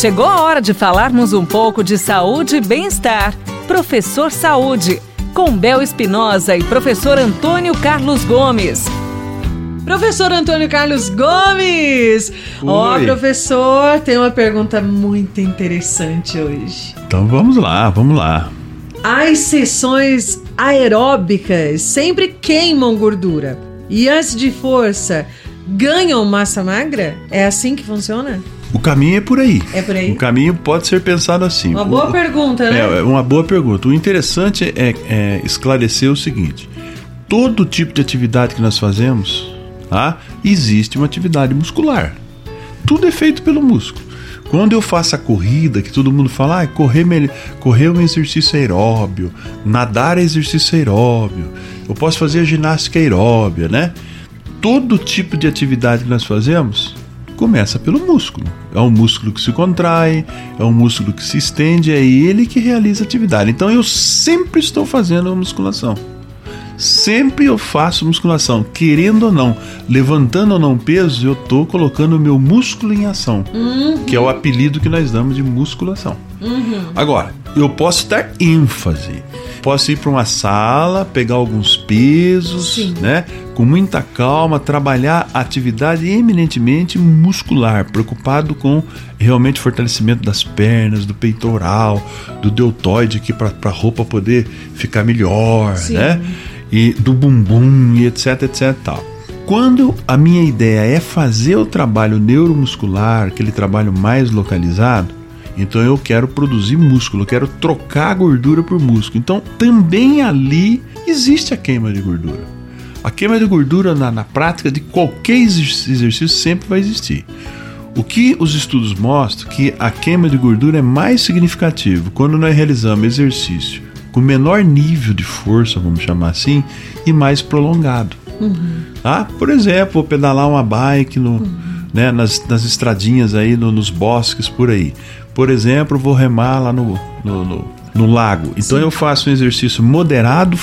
Chegou a hora de falarmos um pouco de saúde e bem-estar. Professor Saúde, com Bel Espinosa e professor Antônio Carlos Gomes. Professor Antônio Carlos Gomes! Ó, oh, professor, tem uma pergunta muito interessante hoje. Então vamos lá, vamos lá. As sessões aeróbicas sempre queimam gordura. E antes de força, ganham massa magra? É assim que funciona? O caminho é por aí. É por aí. O caminho pode ser pensado assim. Uma boa o, pergunta, né? É, é, uma boa pergunta. O interessante é, é, esclarecer o seguinte: todo tipo de atividade que nós fazemos, tá, existe uma atividade muscular. Tudo é feito pelo músculo. Quando eu faço a corrida, que todo mundo fala, ah, correr, correr é um exercício aeróbio, nadar é exercício aeróbio, eu posso fazer a ginástica aeróbia, né? Todo tipo de atividade que nós fazemos começa pelo músculo. É um músculo que se contrai, é um músculo que se estende, é ele que realiza a atividade. Então eu sempre estou fazendo musculação. Sempre eu faço musculação, querendo ou não, levantando ou não peso, eu estou colocando o meu músculo em ação, uhum. que é o apelido que nós damos de musculação. Uhum. Agora, eu posso dar ênfase. Posso ir para uma sala, pegar alguns pesos, Sim. né? Com muita calma, trabalhar atividade eminentemente muscular, preocupado com realmente fortalecimento das pernas, do peitoral, do deltoide aqui para a roupa poder ficar melhor, Sim. né? E do bumbum e etc, etc tal. Quando a minha ideia é fazer o trabalho neuromuscular, aquele trabalho mais localizado, então eu quero produzir músculo, eu quero trocar gordura por músculo. Então também ali existe a queima de gordura. A queima de gordura na, na prática de qualquer exercício sempre vai existir. O que os estudos mostram que a queima de gordura é mais significativo quando nós realizamos exercício com menor nível de força, vamos chamar assim, e mais prolongado. Uhum. Ah, por exemplo, vou pedalar uma bike no, uhum. Né, nas, nas estradinhas aí, no, nos bosques por aí. Por exemplo, vou remar lá no, no, no, no lago. Então Sim. eu faço um exercício moderado,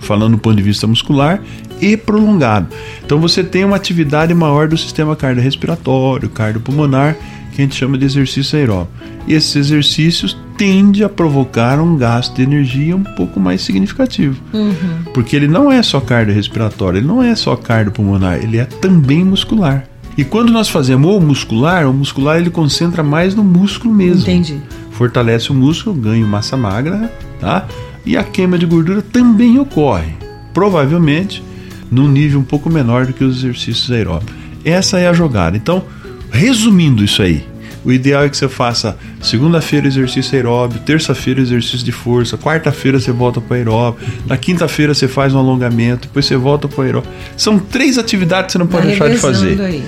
falando do ponto de vista muscular, e prolongado. Então você tem uma atividade maior do sistema cardiorrespiratório, cardiopulmonar, que a gente chama de exercício aeróbico. E esses exercícios tendem a provocar um gasto de energia um pouco mais significativo. Uhum. Porque ele não é só cardiorrespiratório, ele não é só cardiopulmonar, ele é também muscular. E quando nós fazemos o muscular, o muscular ele concentra mais no músculo mesmo. Entendi. Fortalece o músculo, ganha massa magra, tá? E a queima de gordura também ocorre, provavelmente num nível um pouco menor do que os exercícios aeróbicos. Essa é a jogada. Então, resumindo isso aí, o ideal é que você faça segunda-feira exercício aeróbio, terça-feira exercício de força, quarta-feira você volta para aeróbio, na quinta-feira você faz um alongamento, depois você volta para aeróbio. São três atividades que você não pode deixar de fazer. Aí.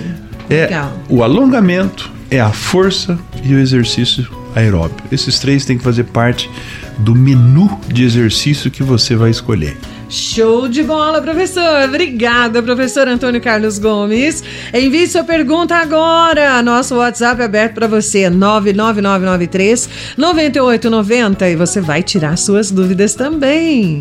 É Legal. o alongamento, é a força e o exercício aeróbio. Esses três têm que fazer parte do menu de exercício que você vai escolher. Show de bola, professor. Obrigada, professor Antônio Carlos Gomes. Envie sua pergunta agora. Nosso WhatsApp é aberto para você, 99993 9890 e você vai tirar suas dúvidas também.